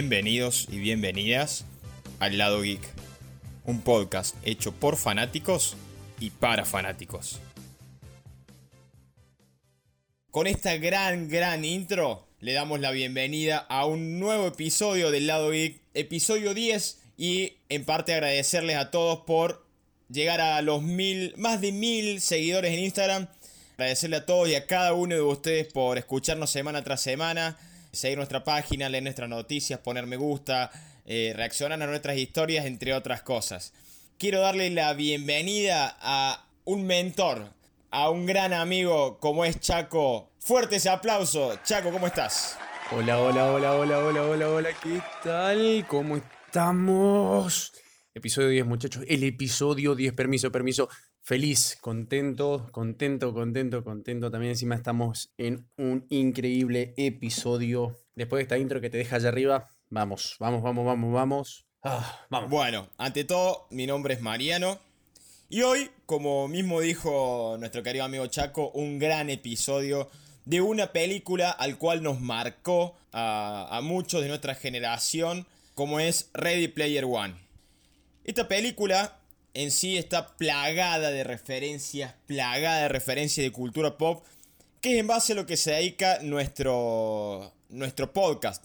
Bienvenidos y bienvenidas al Lado Geek, un podcast hecho por fanáticos y para fanáticos. Con esta gran, gran intro, le damos la bienvenida a un nuevo episodio del Lado Geek, episodio 10, y en parte agradecerles a todos por llegar a los mil, más de mil seguidores en Instagram. Agradecerle a todos y a cada uno de ustedes por escucharnos semana tras semana seguir nuestra página, leer nuestras noticias, poner me gusta, eh, reaccionar a nuestras historias, entre otras cosas. Quiero darle la bienvenida a un mentor, a un gran amigo como es Chaco. Fuerte ese aplauso. Chaco, ¿cómo estás? Hola, hola, hola, hola, hola, hola, hola, ¿qué tal? ¿Cómo estamos? Episodio 10, muchachos. El episodio 10, permiso, permiso feliz, contento, contento, contento, contento. También encima estamos en un increíble episodio. Después de esta intro que te deja allá arriba, vamos, vamos, vamos, vamos, vamos. Ah, vamos. Bueno, ante todo, mi nombre es Mariano. Y hoy, como mismo dijo nuestro querido amigo Chaco, un gran episodio de una película al cual nos marcó a, a muchos de nuestra generación, como es Ready Player One. Esta película en sí está plagada de referencias, plagada de referencias de cultura pop, que es en base a lo que se dedica nuestro, nuestro podcast.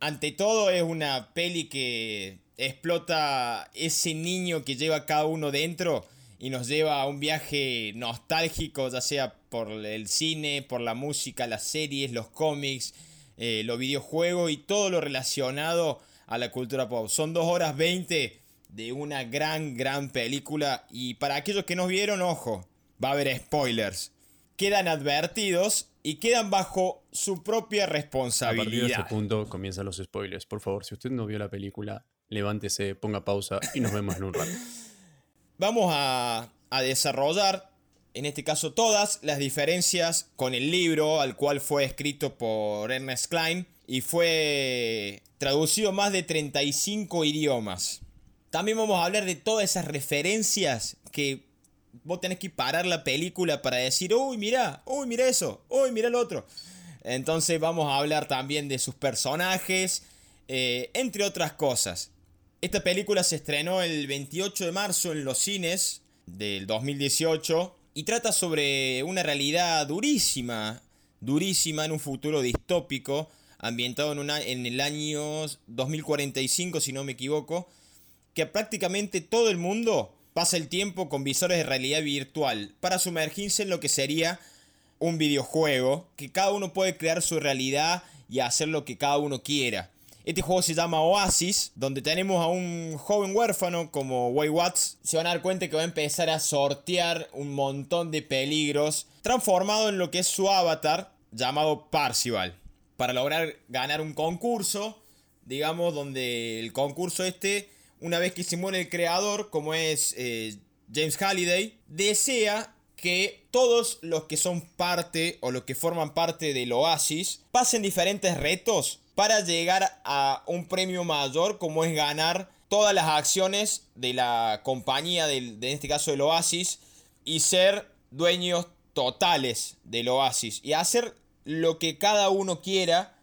Ante todo es una peli que explota ese niño que lleva cada uno dentro y nos lleva a un viaje nostálgico, ya sea por el cine, por la música, las series, los cómics, eh, los videojuegos y todo lo relacionado a la cultura pop. Son dos horas 20 de una gran, gran película. Y para aquellos que no vieron, ojo, va a haber spoilers. Quedan advertidos y quedan bajo su propia responsabilidad. A partir de ese punto comienzan los spoilers. Por favor, si usted no vio la película, levántese, ponga pausa y nos vemos en un rato. Vamos a, a desarrollar, en este caso, todas las diferencias con el libro al cual fue escrito por Ernest Klein y fue traducido más de 35 idiomas. También vamos a hablar de todas esas referencias que vos tenés que parar la película para decir, uy, mira, uy, mira eso, uy, mira el otro. Entonces vamos a hablar también de sus personajes, eh, entre otras cosas. Esta película se estrenó el 28 de marzo en los cines del 2018 y trata sobre una realidad durísima, durísima en un futuro distópico, ambientado en, una, en el año 2045, si no me equivoco, que prácticamente todo el mundo pasa el tiempo con visores de realidad virtual para sumergirse en lo que sería un videojuego, que cada uno puede crear su realidad y hacer lo que cada uno quiera. Este juego se llama Oasis, donde tenemos a un joven huérfano como Way Watts. Se van a dar cuenta que va a empezar a sortear un montón de peligros, transformado en lo que es su avatar, llamado Parcival. Para lograr ganar un concurso, digamos, donde el concurso este una vez que se muere el creador, como es eh, James Halliday, desea que todos los que son parte o los que forman parte del Oasis pasen diferentes retos para llegar a un premio mayor como es ganar todas las acciones de la compañía, de este caso del Oasis, y ser dueños totales del Oasis y hacer lo que cada uno quiera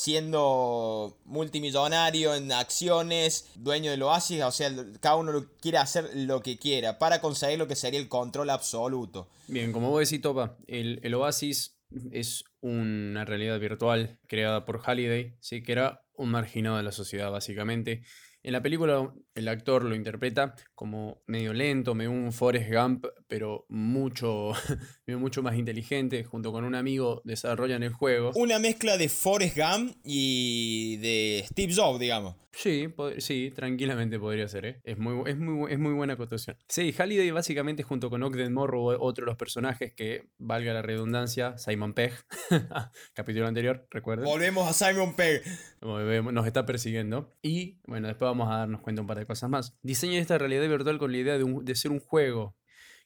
siendo multimillonario en acciones, dueño del oasis, o sea, cada uno quiere hacer lo que quiera para conseguir lo que sería el control absoluto. Bien, como vos decís, Topa, el, el oasis es una realidad virtual creada por Halliday, ¿sí? que era un marginado de la sociedad básicamente, en la película el actor lo interpreta como medio lento, medio un Forrest Gump, pero mucho, mucho más inteligente. Junto con un amigo desarrollan el juego. Una mezcla de Forrest Gump y de Steve Jobs, digamos. Sí, sí, tranquilamente podría ser, ¿eh? Es muy, es muy, es muy buena acotación. Sí, Halliday básicamente junto con Ogden Morrow, otro de los personajes que, valga la redundancia, Simon Pegg, capítulo anterior, recuerden. Volvemos a Simon Pegg. Nos está persiguiendo. Y, bueno, después vamos a darnos cuenta un par de cosas más. Diseña esta realidad virtual con la idea de, de ser un juego,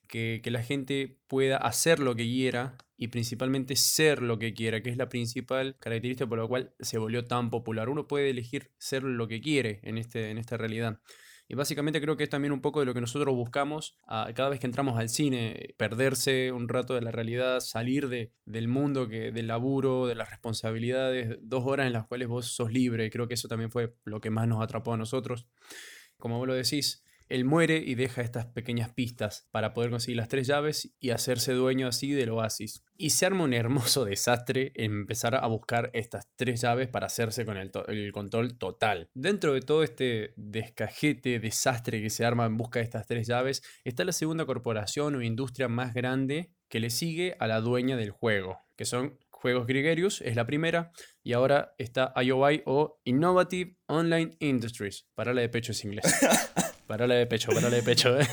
que, la gente pueda hacer lo que quiera y principalmente ser lo que quiera, que es la principal característica por la cual se volvió tan popular. Uno puede elegir ser lo que quiere en, este, en esta realidad. Y básicamente creo que es también un poco de lo que nosotros buscamos cada vez que entramos al cine, perderse un rato de la realidad, salir de, del mundo, que, del laburo, de las responsabilidades, dos horas en las cuales vos sos libre. Creo que eso también fue lo que más nos atrapó a nosotros. Como vos lo decís, él muere y deja estas pequeñas pistas para poder conseguir las tres llaves y hacerse dueño así del oasis. Y se arma un hermoso desastre en empezar a buscar estas tres llaves para hacerse con el, control total. Dentro de todo este descajete, desastre que se arma en busca de estas tres llaves, está la segunda corporación o industria más grande que le sigue a la dueña del juego, que son Juegos Gregarious, es la primera, y ahora está IOI o Innovative Online Industries. Para la de pecho es inglés. Parala de pecho, parala de pecho. ¿eh?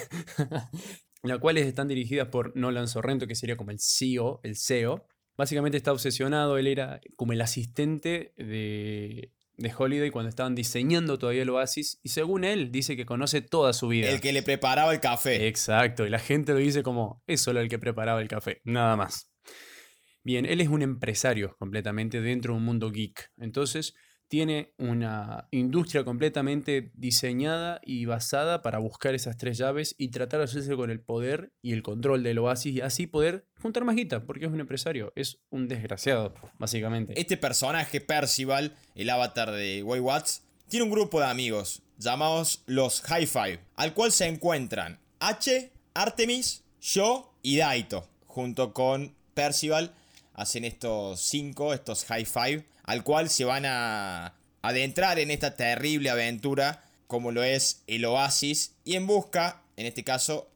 Las cuales están dirigidas por Nolan Sorrento, que sería como el CEO, el CEO. Básicamente está obsesionado, él era como el asistente de, de Holiday cuando estaban diseñando todavía el Oasis y según él dice que conoce toda su vida. El que le preparaba el café. Exacto, y la gente lo dice como es solo el que preparaba el café, nada más. Bien, él es un empresario completamente dentro de un mundo geek. Entonces, tiene una industria completamente diseñada y basada para buscar esas tres llaves y tratar de hacerse con el poder y el control del oasis y así poder juntar más guita, porque es un empresario, es un desgraciado, básicamente. Este personaje, Percival, el avatar de Way Watts, tiene un grupo de amigos llamados los High Five, al cual se encuentran H, Artemis, Yo y Daito, junto con Percival. Hacen estos cinco, estos High Five, al cual se van a adentrar en esta terrible aventura como lo es el oasis y en busca, en este caso,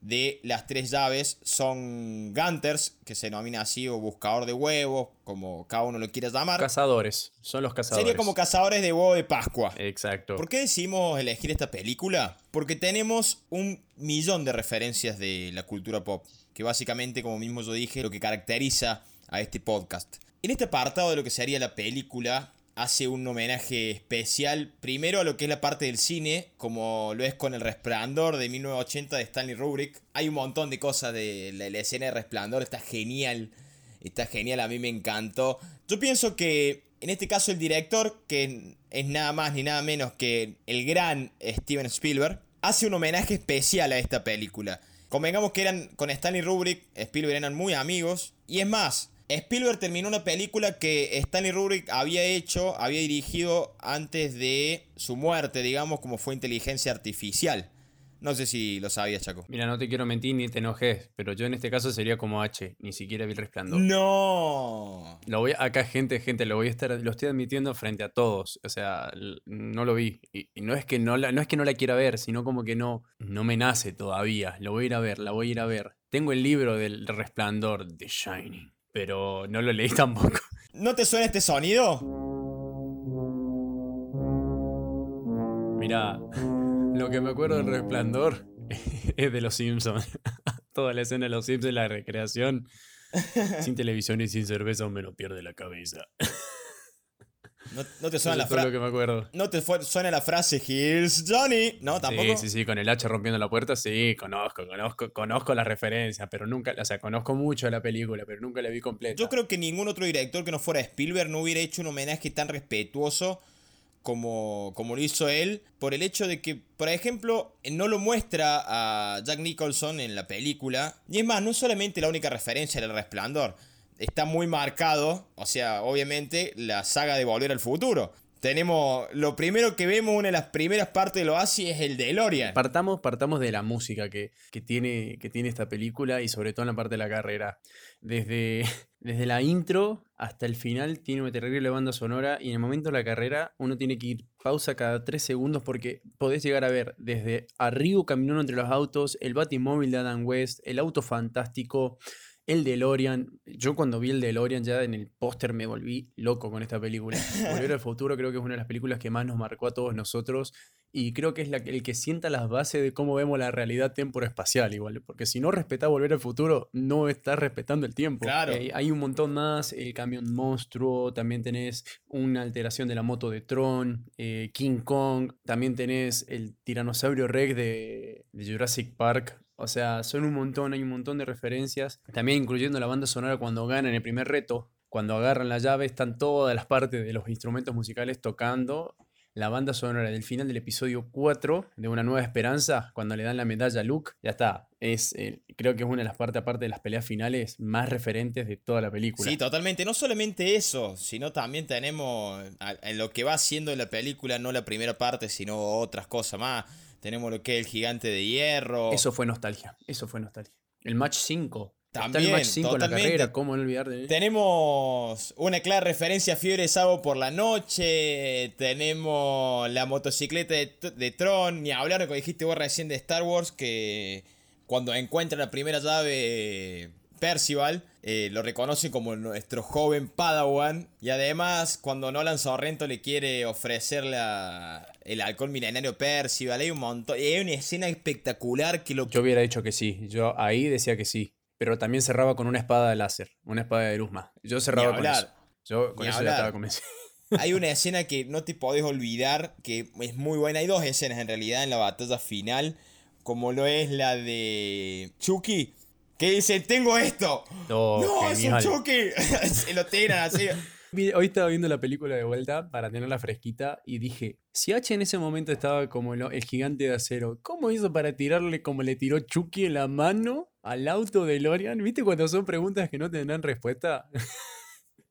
de las tres llaves son Gunters, que se denomina así, o buscador de huevos, como cada uno lo quiera llamar. Cazadores, son los cazadores. Sería como cazadores de huevo de Pascua. Exacto. ¿Por qué decidimos elegir esta película? Porque tenemos un millón de referencias de la cultura pop, que básicamente, como mismo yo dije, lo que caracteriza a este podcast. En este apartado de lo que sería la película, hace un homenaje especial primero a lo que es la parte del cine, como lo es con El Resplandor de 1980 de Stanley Kubrick. Hay un montón de cosas de la, escena de Resplandor, está genial, está genial, a mí me encantó. Yo pienso que en este caso el director, que es nada más ni nada menos que el gran Steven Spielberg, hace un homenaje especial a esta película. Convengamos que eran con Stanley Kubrick, Spielberg eran muy amigos, y es más, Spielberg terminó una película que Stanley Kubrick había hecho, había dirigido antes de su muerte, digamos, como fue Inteligencia Artificial. No sé si lo sabías, Chaco. Mira, no te quiero mentir ni te enojes, pero yo en este caso sería como H, ni siquiera vi el resplandor. No. Lo voy acá gente, gente, lo voy a estar lo estoy admitiendo frente a todos, o sea, no lo vi y, no es que no la no es que no la quiera ver, sino como que no no me nace todavía. Lo voy a ir a ver, la voy a ir a ver. Tengo el libro del Resplandor The Shining pero no lo leí tampoco. ¿No te suena este sonido? Mira, lo que me acuerdo del resplandor es de los Simpsons. Toda la escena de los Simpsons, la recreación. Sin televisión y sin cerveza, me lo pierde la cabeza. No, te suena la frase. que me acuerdo. No te suena la frase Here's Johnny, ¿no? Tampoco. Sí, sí, sí, con el hacha rompiendo la puerta, sí, conozco, conozco, conozco la referencia, pero nunca, o sea, conozco mucho la película, pero nunca la vi completa. Yo creo que ningún otro director que no fuera Spielberg no hubiera hecho un homenaje tan respetuoso como, como lo hizo él, por el hecho de que, por ejemplo, no lo muestra a Jack Nicholson en la película. Y es más, no es solamente la única referencia del resplandor está muy marcado, o sea, obviamente, la saga de Volver al Futuro. Tenemos, lo primero que vemos, una de las primeras partes de lo así es el de Lorian. Partamos, partamos de la música que, tiene, que tiene esta película y sobre todo en la parte de la carrera. Desde, desde la intro hasta el final tiene una terrible banda sonora y en el momento de la carrera uno tiene que ir pausa cada tres segundos porque podés llegar a ver desde arriba caminando entre los autos, el Batimóvil de Adam West, el auto fantástico, el DeLorean, yo cuando vi el DeLorean ya en el póster me volví loco con esta película. Volver al futuro creo que es una de las películas que más nos marcó a todos nosotros y creo que es la, el que sienta las bases de cómo vemos la realidad espacial igual, porque si no respetás Volver al futuro, no estás respetando el tiempo. Claro. Eh, hay un montón más, el camión monstruo, también tenés una alteración de la moto de Tron, eh, King Kong, también tenés el tiranosaurio Rex de, de Jurassic Park, o sea, son un montón, hay un montón de referencias. También incluyendo la banda sonora cuando ganan el primer reto. Cuando agarran la llave están todas las partes de los instrumentos musicales tocando. la banda sonora del final del episodio 4 de Una Nueva Esperanza, cuando le dan la medalla a Luke, ya está. Es, eh, creo que es una de las partes, aparte de las peleas finales, más referentes de toda la película. Sí, totalmente. No solamente eso, sino también tenemos en lo que va haciendo la película, no la primera parte, sino otras cosas más. Tenemos lo que es el gigante de hierro. Eso fue nostalgia. Eso fue nostalgia. El match 5 también, el match 5 la carrera, ¿cómo no olvidar de Tenemos una clara referencia a Fiebre Sábado por la noche. Tenemos la motocicleta de, Tron. Ni hablar, como dijiste vos recién de Star Wars, que cuando encuentra la primera llave Percival, eh, lo reconoce como nuestro joven Padawan. Y además, cuando Nolan Sorrento le quiere ofrecer el alcohol milenario Percival, hay un montón. Hay una escena espectacular que lo. Yo hubiera dicho que sí. Yo ahí decía que sí pero también cerraba con una espada de láser, una espada de Luzma. Yo cerraba con eso. Yo con eso ya estaba convencido. Hay una escena que no te podés olvidar, que es muy buena. Hay dos escenas en realidad en la batalla final, como lo es la de Chucky, que dice, tengo esto. Oh, no, es un Chucky. Se lo tiran así. Hoy estaba viendo la película de vuelta para tenerla fresquita y dije, si H en ese momento estaba como el gigante de acero, ¿cómo hizo para tirarle como le tiró Chucky en la mano al auto de Lorian? ¿Viste cuando son preguntas que no tendrán respuesta?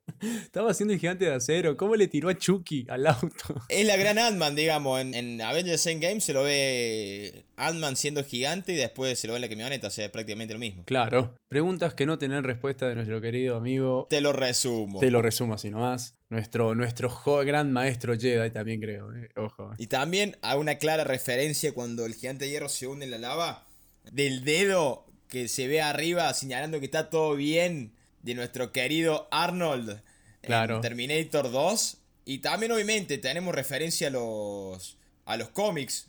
Estaba haciendo el gigante de acero. ¿Cómo le tiró a Chucky al auto? Es la gran Ant-Man, digamos. En, en, Avengers Endgame se lo ve Ant-Man siendo gigante y después se lo ve en la camioneta. O sea, es prácticamente lo mismo. Claro. Preguntas que no tienen respuesta de nuestro querido amigo. Te lo resumo. Te lo resumo así nomás. Nuestro, nuestro gran maestro Jedi también creo. Eh. Ojo. Y también hay una clara referencia cuando el gigante de hierro se hunde en la lava. Del dedo que se ve arriba señalando que está todo bien de nuestro querido Arnold claro. en Terminator 2. Y también obviamente tenemos referencia a los, a los cómics,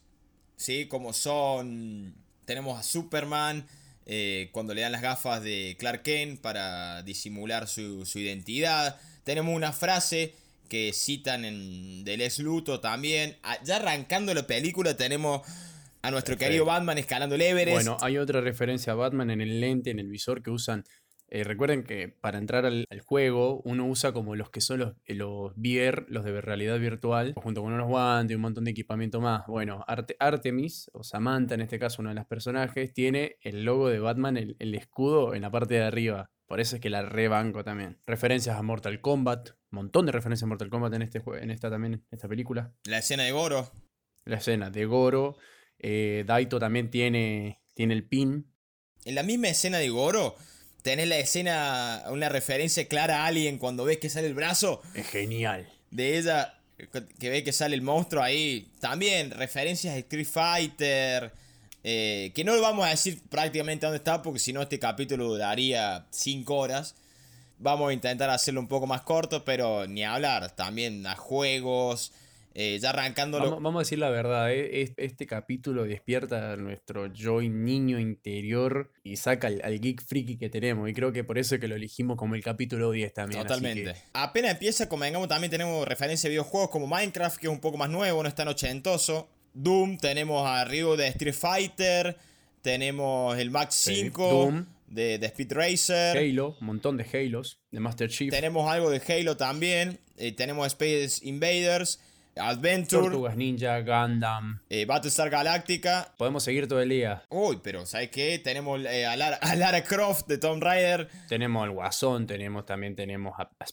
¿sí? Como son, tenemos a Superman, eh, cuando le dan las gafas de Clark Kent para disimular su, identidad. Tenemos una frase que citan en del Les Luto también. Ah, ya arrancando la película tenemos a nuestro querido Batman escalando el Everest. Bueno, hay otra referencia a Batman en el lente, en el visor que usan eh, recuerden que para entrar al, juego uno usa como los que son los, eh, los VR, los de realidad virtual, junto con unos guantes y un montón de equipamiento más. Bueno, Artemis, o Samantha en este caso, uno de los personajes, tiene el logo de Batman, el, escudo en la parte de arriba. Por eso es que la rebanco también. Referencias a Mortal Kombat. Un montón de referencias a Mortal Kombat en, este, en esta también, en esta película. La escena de Goro. La escena de Goro. Eh, Daito también tiene, tiene el pin. En la misma escena de Goro tenés la escena, una referencia clara a alguien cuando ves que sale el brazo. Es genial. De ella, que ve que sale el monstruo ahí. También referencias de Street Fighter. Eh, que no vamos a decir prácticamente dónde está, porque si no este capítulo duraría 5 horas. Vamos a intentar hacerlo un poco más corto, pero ni hablar. También a juegos, eh, ya arrancándolo. Vamos, a decir la verdad, eh, este capítulo despierta nuestro yo niño interior y saca al, geek freaky que tenemos. Y creo que por eso es que lo elegimos como el capítulo 10 también. Totalmente. Apenas empieza, como vengamos, también tenemos referencia a videojuegos como Minecraft, que es un poco más nuevo, no es tan ochentoso. Doom, tenemos a Ryu de Street Fighter, tenemos el Max 5. De, Speed Racer. Halo, un montón de Halos, de Master Chief. Tenemos algo de Halo también. Eh, tenemos Space Invaders. Adventure. Tortugas Ninja, Gundam. Eh, Battlestar Galactica. Podemos seguir todo el día. Uy, pero ¿sabes qué? Tenemos eh, a, Lara, Croft de Tomb Raider. Tenemos al Guasón, tenemos también tenemos a, a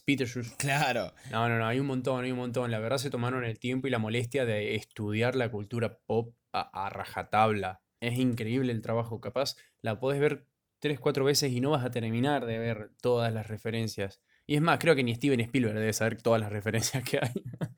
Claro. No, no, no, hay un montón, hay un montón. La verdad se tomaron el tiempo y la molestia de estudiar la cultura pop a, rajatabla. Es increíble el trabajo. Capaz la podés ver tres, cuatro veces y no vas a terminar de ver todas las referencias. Y es más, creo que ni Steven Spielberg debe saber todas las referencias que hay.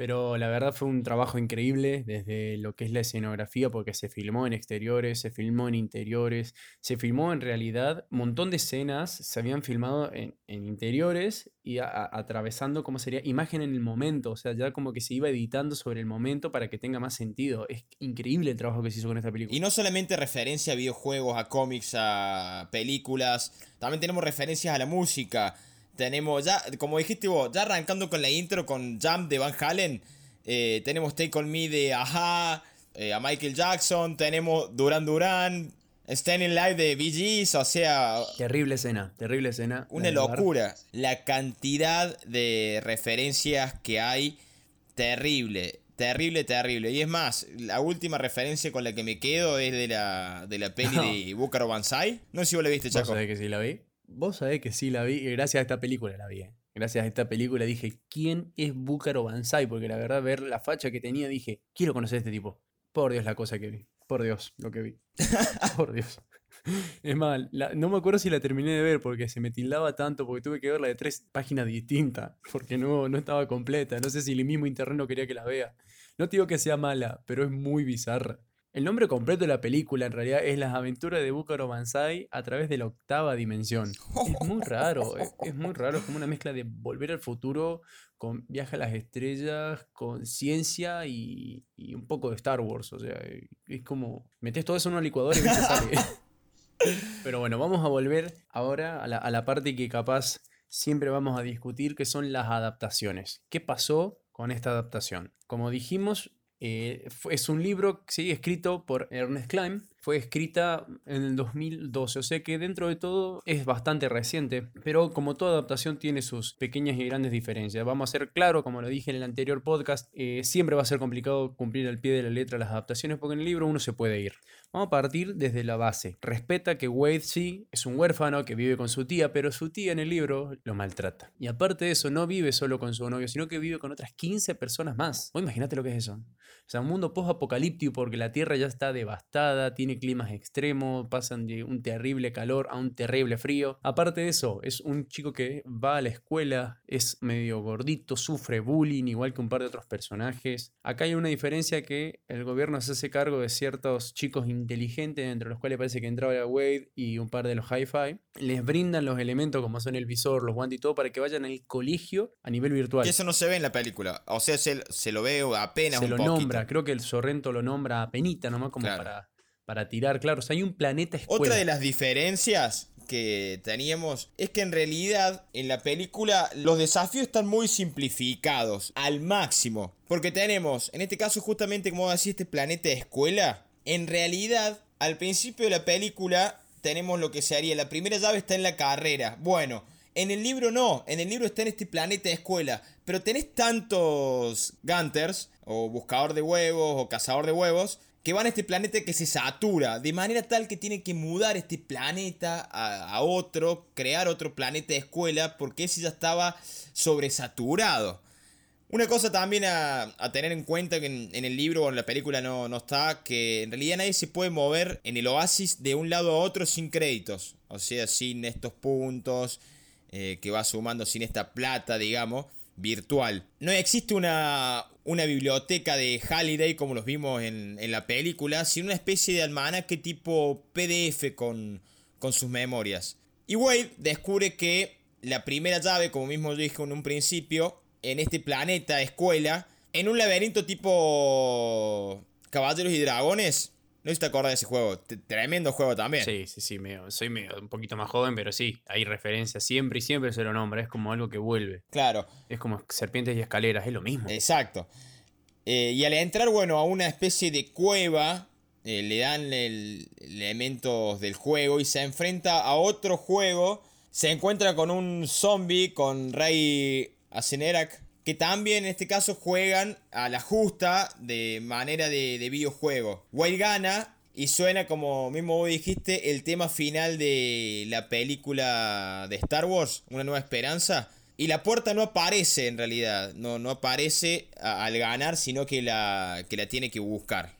Pero la verdad fue un trabajo increíble desde lo que es la escenografía, porque se filmó en exteriores, se filmó en interiores, se filmó en realidad un montón de escenas, se habían filmado en, interiores y atravesando, ¿cómo sería? Imagen en el momento, o sea, ya como que se iba editando sobre el momento para que tenga más sentido. Es increíble el trabajo que se hizo con esta película. Y no solamente referencia a videojuegos, a cómics, a películas, también tenemos referencias a la música. Tenemos ya, como dijiste vos, ya arrancando con la intro con Jump de Van Halen. Eh, tenemos Take On Me de Aja, eh, a Michael Jackson. Tenemos Duran Duran, Standing Live de Bee o sea... Terrible escena, terrible escena. Una locura. La cantidad de referencias que hay terrible. Terrible, terrible. Y es más, la última referencia con la que me quedo es de la, de la peli de Búcaro Banzai. No sé si vos la viste, Chaco. ¿Vos sabés que sí la vi? Vos sabés que sí la vi y gracias a esta película la vi. ¿eh? Gracias a esta película dije, ¿quién es Búcaro Banzai? Porque la verdad, ver la facha que tenía, dije, quiero conocer a este tipo. Por Dios, la cosa que vi. Por Dios, lo que vi. Por Dios. Es mal, no me acuerdo si la terminé de ver porque se me tildaba tanto, porque tuve que verla de tres páginas distintas, porque no, no estaba completa. No sé si el mismo internet no quería que la vea. No te digo que sea mala, pero es muy bizarra. El nombre completo de la película en realidad es Las aventuras de Búcaro Banzai a través de la octava dimensión. Es muy raro, es, muy raro, es como una mezcla de volver al futuro con viaje a las estrellas, con ciencia y, un poco de Star Wars. O sea, es como metes todo eso en una licuadora y te sale. Pero bueno, vamos a volver ahora a la, a la parte que capaz siempre vamos a discutir, que son las adaptaciones. ¿Qué pasó con esta adaptación? Como dijimos, eh, es un libro ¿sí? escrito por Ernest Klein. Fue escrita en el 2012, o sea que dentro de todo es bastante reciente, pero como toda adaptación tiene sus pequeñas y grandes diferencias. Vamos a ser claro, como lo dije en el anterior podcast, eh, siempre va a ser complicado cumplir al pie de la letra las adaptaciones porque en el libro uno se puede ir. Vamos a partir desde la base. Respeta que Wade sí es un huérfano que vive con su tía, pero su tía en el libro lo maltrata. Y aparte de eso, no vive solo con su novio, sino que vive con otras 15 personas más. O imagínate lo que es eso. O sea, un mundo post-apocalíptico porque la Tierra ya está devastada, tiene climas extremos, pasan de un terrible calor a un terrible frío. Aparte de eso, es un chico que va a la escuela, es medio gordito, sufre bullying, igual que un par de otros personajes. Acá hay una diferencia que el gobierno se hace cargo de ciertos chicos inteligentes, entre los cuales parece que entraba Wade y un par de los hi-fi. Les brindan los elementos como son el visor, los guantes y todo para que vayan al colegio a nivel virtual. Y eso no se ve en la película. O sea, se, se lo ve apenas se un lo nombra, creo que el Sorrento lo nombra a penita nomás como para, para tirar, claro. O sea, hay un planeta escuela. Otra de las diferencias que teníamos es que en realidad en la película los desafíos están muy simplificados al máximo. Porque tenemos, en este caso justamente como decía este planeta de escuela, en realidad al principio de la película tenemos lo que se haría, la primera llave está en la carrera. Bueno, en el libro no, en el libro está en este planeta de escuela, pero tenés tantos Gunters, o buscador de huevos, o cazador de huevos, que van a este planeta que se satura, de manera tal que tiene que mudar este planeta a, otro, crear otro planeta de escuela, porque ese ya estaba sobresaturado. Una cosa también a, tener en cuenta que en, el libro o en la película no, no está, que en realidad nadie se puede mover en el oasis de un lado a otro sin créditos, o sea, sin estos puntos, eh, que va sumando sin esta plata, digamos, virtual. No existe una, una biblioteca de Halliday como los vimos en, la película, sino una especie de almanaque tipo PDF con, con sus memorias. Y Wade descubre que la primera llave, como mismo dije en un principio, en este planeta escuela, en un laberinto tipo Caballeros y Dragones, no sé si te acuerdas de ese juego. tremendo juego también. Sí, sí, sí. soy un poquito más joven, pero sí, hay referencias siempre y siempre se lo nombra. Es como algo que vuelve. Claro. Es como serpientes y escaleras, es lo mismo. Exacto. Eh, y al entrar, bueno, a una especie de cueva, eh, le dan el, elementos del juego y se enfrenta a otro juego. Se encuentra con un zombie, con Rey Asenerak, que también en este caso juegan a la justa de manera de, videojuego. Wild gana y suena como mismo vos dijiste el tema final de la película de Star Wars, Una Nueva Esperanza. Y la puerta no aparece en realidad, no, no aparece al ganar, sino que la, que la tiene que buscar.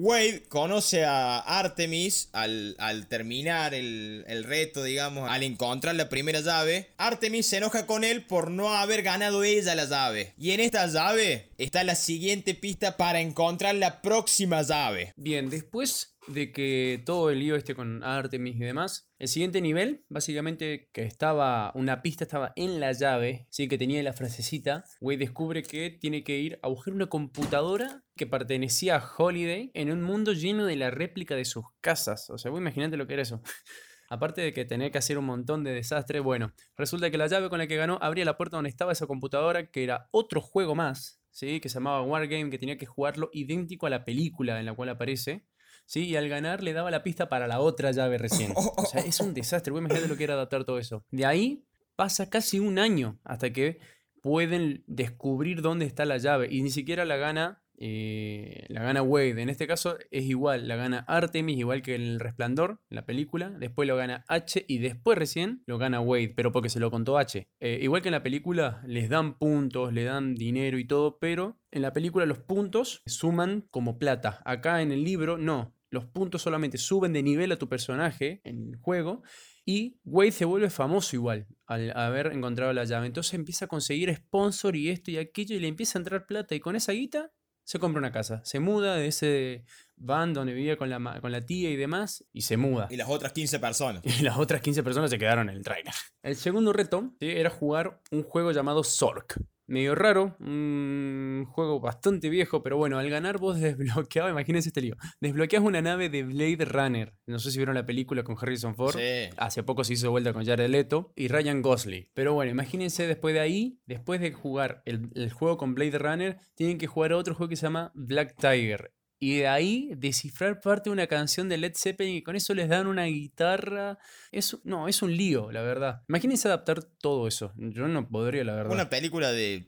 Wade conoce a Artemis al, terminar el, el, reto, digamos, al encontrar la primera llave. Artemis se enoja con él por no haber ganado ella la llave. Y en esta llave está la siguiente pista para encontrar la próxima llave. Bien, después de que todo el lío este con Artemis y demás, el siguiente nivel, básicamente que estaba, una pista estaba en la llave, sí, que tenía la frasecita, Wade descubre que tiene que ir a buscar una computadora que pertenecía a Holiday en un mundo lleno de la réplica de sus casas. O sea, vos imaginate lo que era eso. Aparte de que tenía que hacer un montón de desastres, bueno, resulta que la llave con la que ganó abría la puerta donde estaba esa computadora, que era otro juego más, ¿sí? que se llamaba Wargame, que tenía que jugarlo idéntico a la película en la cual aparece. ¿Sí? Y al ganar le daba la pista para la otra llave recién. O sea, es un desastre. Voy a imaginar lo que era adaptar todo eso. De ahí pasa casi un año hasta que pueden descubrir dónde está la llave y ni siquiera la gana eh, la gana Wade. En este caso es igual, la gana Artemis, igual que el Resplandor, la película. Después lo gana H y después recién lo gana Wade, pero porque se lo contó H. Eh, igual que en la película, les dan puntos, le dan dinero y todo, pero en la película los puntos suman como plata. Acá en el libro no. Los puntos solamente suben de nivel a tu personaje en el juego y Wade se vuelve famoso igual al haber encontrado la llave. Entonces empieza a conseguir sponsor y esto y aquello y le empieza a entrar plata. Y con esa guita se compra una casa, se muda de ese van donde vivía con la, con la tía y demás, y se muda. Y las otras 15 personas. Y las otras 15 personas se quedaron en el trailer. El segundo reto era jugar un juego llamado Zork medio raro, un juego bastante viejo, pero bueno, al ganar vos desbloqueabas, imagínense este lío, desbloqueas una nave de Blade Runner, no sé si vieron la película con Harrison Ford, sí. hace poco se hizo vuelta con Jared Leto y Ryan Gosling, pero bueno, imagínense después de ahí, después de jugar el, el juego con Blade Runner, tienen que jugar otro juego que se llama Black Tiger, y de ahí descifrar parte de una canción de Led Zeppelin y con eso les dan una guitarra. Es, no, es un lío, la verdad. Imagínense adaptar todo eso. Yo no podría, la verdad. Una película de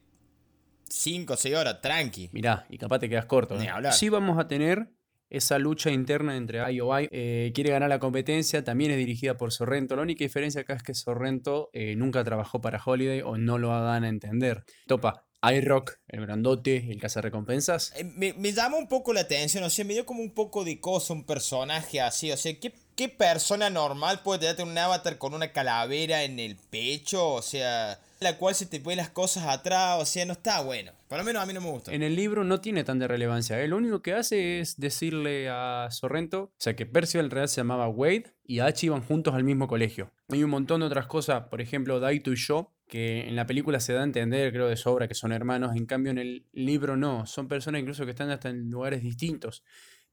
5 o 6 horas, tranqui. Mirá, y capaz te quedas corto. ¿eh? Sí vamos a tener esa lucha interna entre IOI. Eh, quiere ganar la competencia, también es dirigida por Sorrento. La única diferencia acá es que Sorrento eh, nunca trabajó para Holiday o no lo hagan a entender. Topa, iRock, el grandote, el recompensas. Eh, me, me, llama un poco la atención, o sea, me dio como un poco de cosa un personaje así, o sea, ¿qué, qué persona normal puede tener un avatar con una calavera en el pecho? O sea, la cual se te ponen las cosas atrás, o sea, no está bueno. Por lo menos a mí no me gusta. En el libro no tiene tanta relevancia. ¿eh? Lo único que hace es decirle a Sorrento, o sea, que Percival en realidad se llamaba Wade y Hachi iban juntos al mismo colegio. Hay un montón de otras cosas, por ejemplo, Daito y yo, que en la película se da a entender, creo de sobra, que son hermanos, en cambio en el libro no, son personas incluso que están hasta en lugares distintos.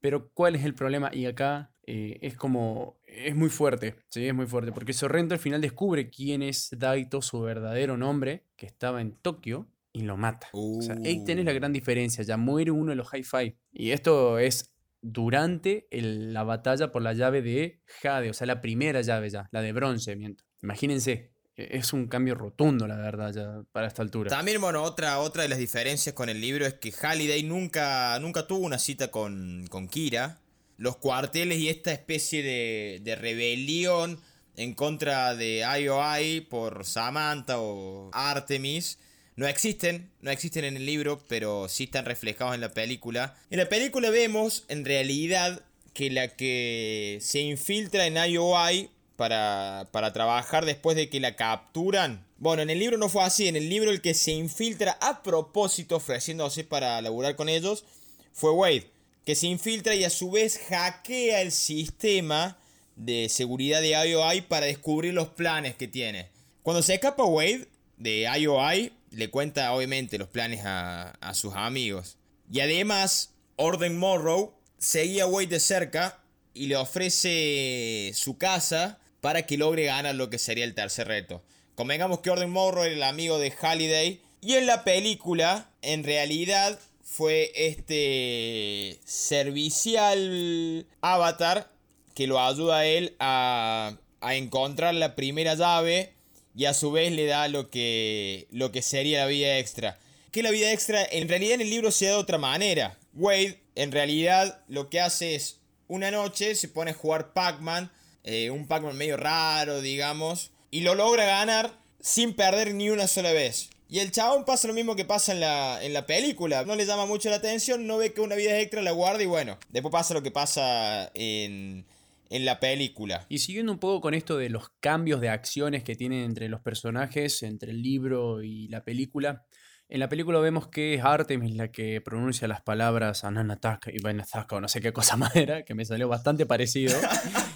Pero ¿cuál es el problema? Y acá eh, es como, es muy fuerte, sí, es muy fuerte, porque Sorrento al final descubre quién es Daito, su verdadero nombre, que estaba en Tokio, y lo mata. O sea, ahí tenés la uh. gran diferencia, ya muere uno de los hi-fi. Y esto es durante la batalla por la llave de Jade, o sea, la primera llave ya, la de bronce, miento. Imagínense, es un cambio rotundo, la verdad, ya para esta altura. También, bueno, otra, otra de las diferencias con el libro es que Halliday nunca, nunca tuvo una cita con, con Kira. Los cuarteles y esta especie de, de rebelión en contra de IOI por Samantha o Artemis no existen, no existen en el libro, pero sí están reflejados en la película. En la película vemos, en realidad, que la que se infiltra en IOI para, para trabajar después de que la capturan. Bueno, en el libro no fue así. En el libro el que se infiltra a propósito ofreciéndose para laburar con ellos fue Wade. Que se infiltra y a su vez hackea el sistema de seguridad de IOI para descubrir los planes que tiene. Cuando se escapa Wade de IOI, le cuenta obviamente los planes a, a sus amigos. Y además, Orden Morrow seguía a Wade de cerca y le ofrece su casa para que logre ganar lo que sería el tercer reto. Convengamos que Orden Morrow era el amigo de Halliday y en la película en realidad fue este servicial avatar que lo ayuda a él a, a encontrar la primera llave y a su vez le da lo que, lo que sería la vida extra. Que la vida extra en realidad en el libro se da de otra manera. Wade en realidad lo que hace es una noche se pone a jugar Pac-Man eh, un Pac-Man medio raro, digamos, y lo logra ganar sin perder ni una sola vez. Y el chabón pasa lo mismo que pasa en la, en la película. No le llama mucho la atención, no ve que una vida extra la guarda y bueno, después pasa lo que pasa en, en la película. Y siguiendo un poco con esto de los cambios de acciones que tienen entre los personajes, entre el libro y la película, en la película vemos que es Artemis la que pronuncia las palabras Ananataka y Benazaka o no sé qué cosa más era, que me salió bastante parecido.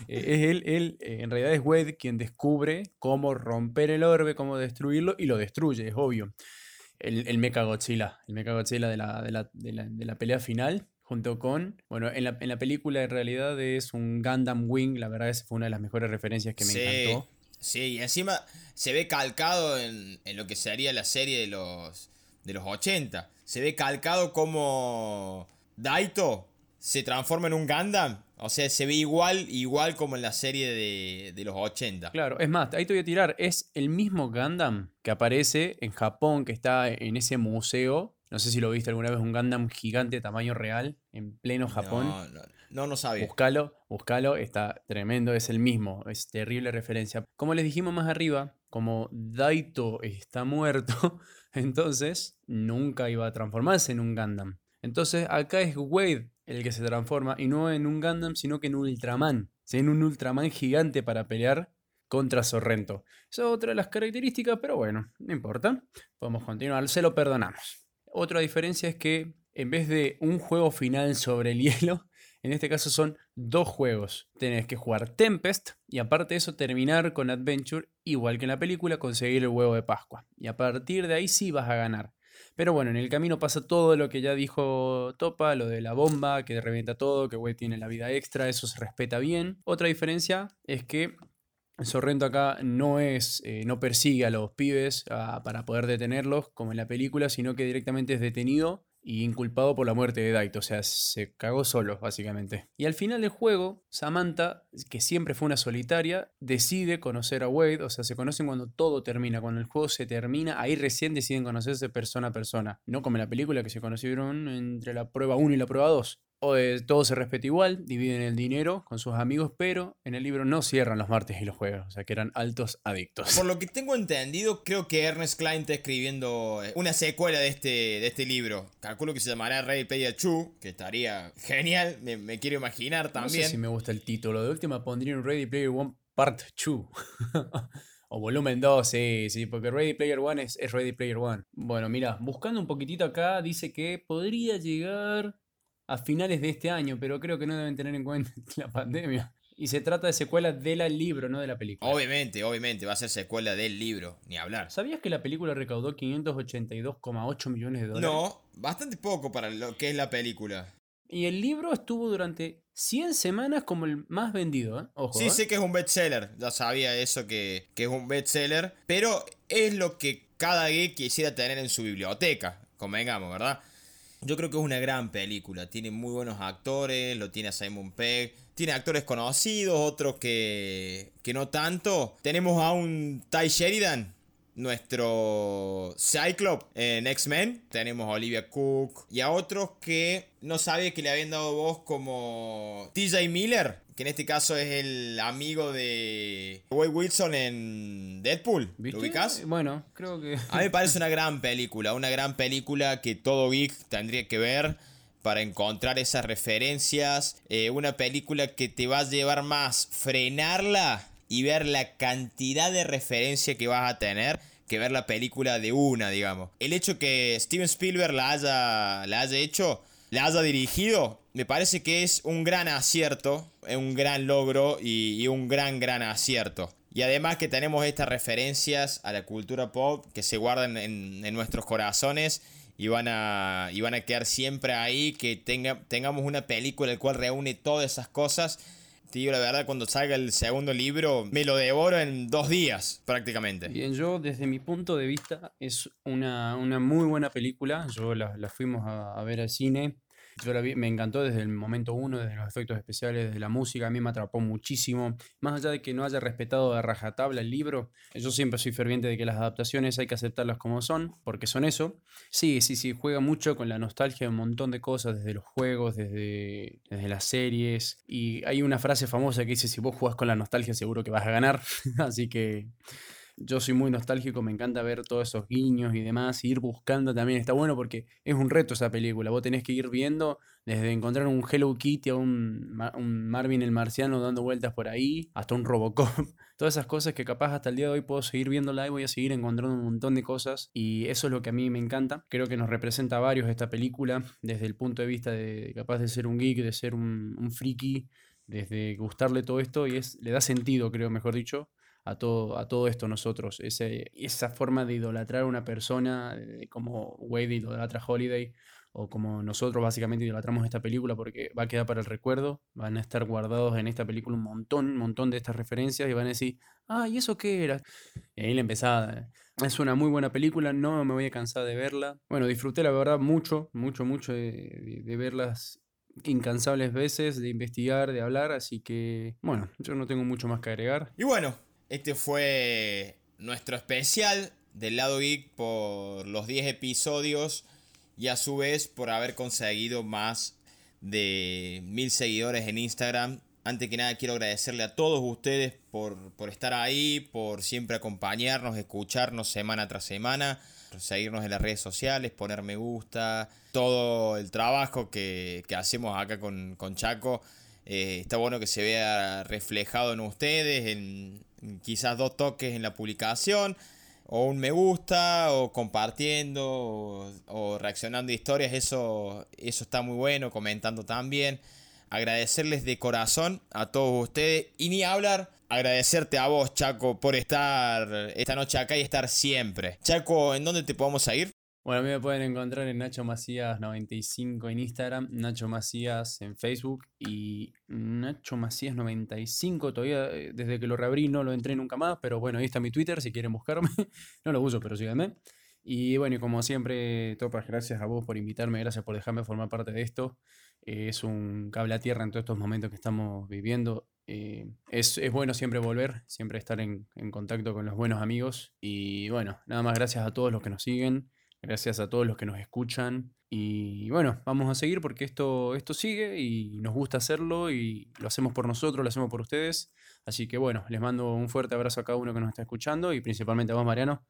Eh, es él, él, eh, en realidad es Wade quien descubre cómo romper el orbe, cómo destruirlo y lo destruye, es obvio. El, el Mecha Godzilla, el Mecha Godzilla de la, de la, de la, de la pelea final, junto con, bueno, en la, en la, película en realidad es un Gundam Wing, la verdad esa fue una de las mejores referencias que me encantó. Sí, y encima se ve calcado en, en lo que sería la serie de los de los 80. Se ve calcado como Daito se transforma en un Gundam. O sea, se ve igual, igual como en la serie de, los 80. Claro, es más, ahí te voy a tirar. Es el mismo Gundam que aparece en Japón, que está en ese museo. No sé si lo viste alguna vez, un Gundam gigante de tamaño real, en pleno Japón. No, no, no, no sabía. Búscalo, búscalo, está tremendo, es el mismo, es terrible referencia. Como les dijimos más arriba, como Daito está muerto, entonces nunca iba a transformarse en un Gundam. Entonces acá es Wade el que se transforma y no en un Gundam, sino que en un Ultraman. En un Ultraman gigante para pelear contra Sorrento. Esa es otra de las características, pero bueno, no importa. Podemos continuar, se lo perdonamos. Otra diferencia es que en vez de un juego final sobre el hielo, en este caso son dos juegos. Tenés que jugar Tempest y aparte de eso terminar con Adventure, igual que en la película, conseguir el huevo de Pascua. Y a partir de ahí sí vas a ganar. Pero bueno, en el camino pasa todo lo que ya dijo Topa, lo de la bomba, que revienta todo, que güey tiene la vida extra, eso se respeta bien. Otra diferencia es que Sorrento acá no es, eh, no persigue a los pibes ah, para poder detenerlos, como en la película, sino que directamente es detenido y inculpado por la muerte de Daito, o sea, se cagó solo, básicamente. Y al final del juego, Samantha, que siempre fue una solitaria, decide conocer a Wade, o sea, se conocen cuando todo termina, cuando el juego se termina, ahí recién deciden conocerse persona a persona, no como en la película que se conocieron entre la prueba 1 y la prueba 2 todo se respeta igual, dividen el dinero con sus amigos, pero en el libro no cierran los martes y los jueves, o sea que eran altos adictos. Por lo que tengo entendido, creo que Ernest Klein está escribiendo eh, una secuela de este, de este libro. Calculo que se llamará Ready Player 2, que estaría genial, me, quiero imaginar también. No sé si me gusta el título, de última pondría un Ready Player 1 Part 2. O volumen 2, sí, sí, porque Ready Player 1 es, es Ready Player 1. Bueno, mira, buscando un poquitito acá, dice que podría llegar a finales de este año, pero creo que no deben tener en cuenta la pandemia. Y se trata de secuela del libro, no de la película. Obviamente, obviamente, va a ser secuela del libro, ni hablar. ¿Sabías que la película recaudó 582,8 millones de dólares? No, bastante poco para lo que es la película. Y el libro estuvo durante 100 semanas como el más vendido, ¿eh? Ojo, sí, ¿eh? sé que es un bestseller, ya sabía eso que, que es un bestseller, pero es lo que cada geek quisiera tener en su biblioteca, convengamos, ¿verdad? Yo creo que es una gran película. Tiene muy buenos actores. Lo tiene Simon Pegg. Tiene actores conocidos, otros que, que no tanto. Tenemos a un Ty Sheridan, nuestro Cyclops en X-Men. Tenemos a Olivia Cook. Y a otros que no sabía que le habían dado voz como TJ Miller que en este caso es el amigo de Wade Wilson en Deadpool. ¿Lo ubicas? Bueno, creo que. A mí me parece una gran película, una gran película que todo geek tendría que ver para encontrar esas referencias. Eh, una película que te va a llevar más frenarla y ver la cantidad de referencia que vas a tener que ver la película de una, digamos. El hecho que Steven Spielberg la haya, la haya hecho la haya dirigido, me parece que es un gran acierto, un gran logro y, un gran, gran acierto. Y además que tenemos estas referencias a la cultura pop que se guardan en, nuestros corazones y van, a, y van a quedar siempre ahí, que tenga, tengamos una película el cual reúne todas esas cosas. Digo la verdad, cuando salga el segundo libro, me lo devoro en dos días prácticamente. Bien, yo desde mi punto de vista es una, muy buena película. Yo la, fuimos a, a ver al cine. Yo la vi, me encantó desde el momento uno, desde los efectos especiales, desde la música, a mí me atrapó muchísimo. Más allá de que no haya respetado de rajatabla el libro, yo siempre soy ferviente de que las adaptaciones hay que aceptarlas como son, porque son eso. Sí, sí, sí, juega mucho con la nostalgia de un montón de cosas, desde los juegos, desde, desde las series. Y hay una frase famosa que dice, si vos jugás con la nostalgia seguro que vas a ganar. Así que yo soy muy nostálgico, me encanta ver todos esos guiños y demás, ir buscando también está bueno porque es un reto esa película. Vos tenés que ir viendo desde encontrar un Hello Kitty a un, un Marvin el marciano dando vueltas por ahí, hasta un Robocop. Todas esas cosas que capaz hasta el día de hoy puedo seguir viéndola y voy a seguir encontrando un montón de cosas. Y eso es lo que a mí me encanta. Creo que nos representa a varios esta película desde el punto de vista de capaz de ser un geek, de ser un, un friki, desde gustarle todo esto y es, le da sentido, creo, mejor dicho, a todo, a todo esto nosotros. Ese, esa forma de idolatrar a una persona, eh, como Wade idolatra Holiday, o como nosotros básicamente idolatramos esta película porque va a quedar para el recuerdo, van a estar guardados en esta película un montón, un montón de estas referencias y van a decir, ah, ¿y eso qué era? Y ahí la empezada. Es una muy buena película, no me voy a cansar de verla. Bueno, disfruté la verdad mucho, mucho, mucho de, de verlas incansables veces de investigar, de hablar, así que bueno, yo no tengo mucho más que agregar. Y bueno, este fue nuestro especial del lado geek por los 10 episodios y a su vez por haber conseguido más de mil seguidores en Instagram. Antes que nada quiero agradecerle a todos ustedes por, por estar ahí, por siempre acompañarnos, escucharnos semana tras semana seguirnos en las redes sociales, poner me gusta, todo el trabajo que, hacemos acá con, Chaco. Eh, está bueno que se vea reflejado en ustedes, en, quizás dos toques en la publicación, o un me gusta, o compartiendo, o, reaccionando a historias, eso, eso está muy bueno, comentando también. Agradecerles de corazón a todos ustedes y ni hablar agradecerte a vos, Chaco, por estar esta noche acá y estar siempre. Chaco, ¿en dónde te podemos seguir? Bueno, a mí me pueden encontrar en Nacho Macías 95 en Instagram, Nacho Macías en Facebook y Nacho Macías 95 todavía eh, desde que lo reabrí no lo entré nunca más, pero bueno, ahí está mi Twitter si quieren buscarme. no lo uso, pero síganme. Y bueno, y como siempre, Topas, gracias a vos por invitarme, gracias por dejarme formar parte de esto. Eh, es un cable a tierra en todos estos momentos que estamos viviendo. Eh, es, bueno siempre volver, siempre estar en, contacto con los buenos amigos. Y bueno, nada más gracias a todos los que nos siguen, gracias a todos los que nos escuchan. Y bueno, vamos a seguir porque esto, esto sigue y nos gusta hacerlo y lo hacemos por nosotros, lo hacemos por ustedes. Así que bueno, les mando un fuerte abrazo a cada uno que nos está escuchando y principalmente a vos, Mariano,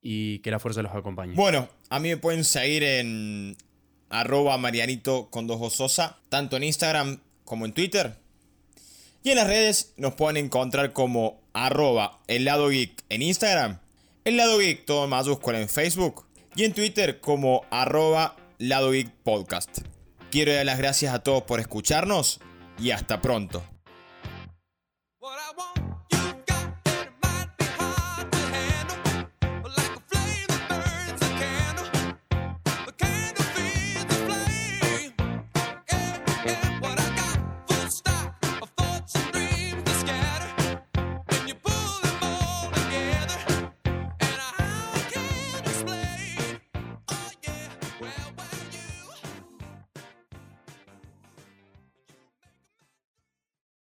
y que la fuerza los acompañe. Bueno, a mí me pueden seguir en arroba marianito con dos sosa, tanto en Instagram como en Twitter. Y en las redes nos pueden encontrar como arroba el lado geek en Instagram, el lado geek todo en mayúscula en Facebook y en Twitter como arroba. Quiero dar las gracias a todos por escucharnos y hasta pronto.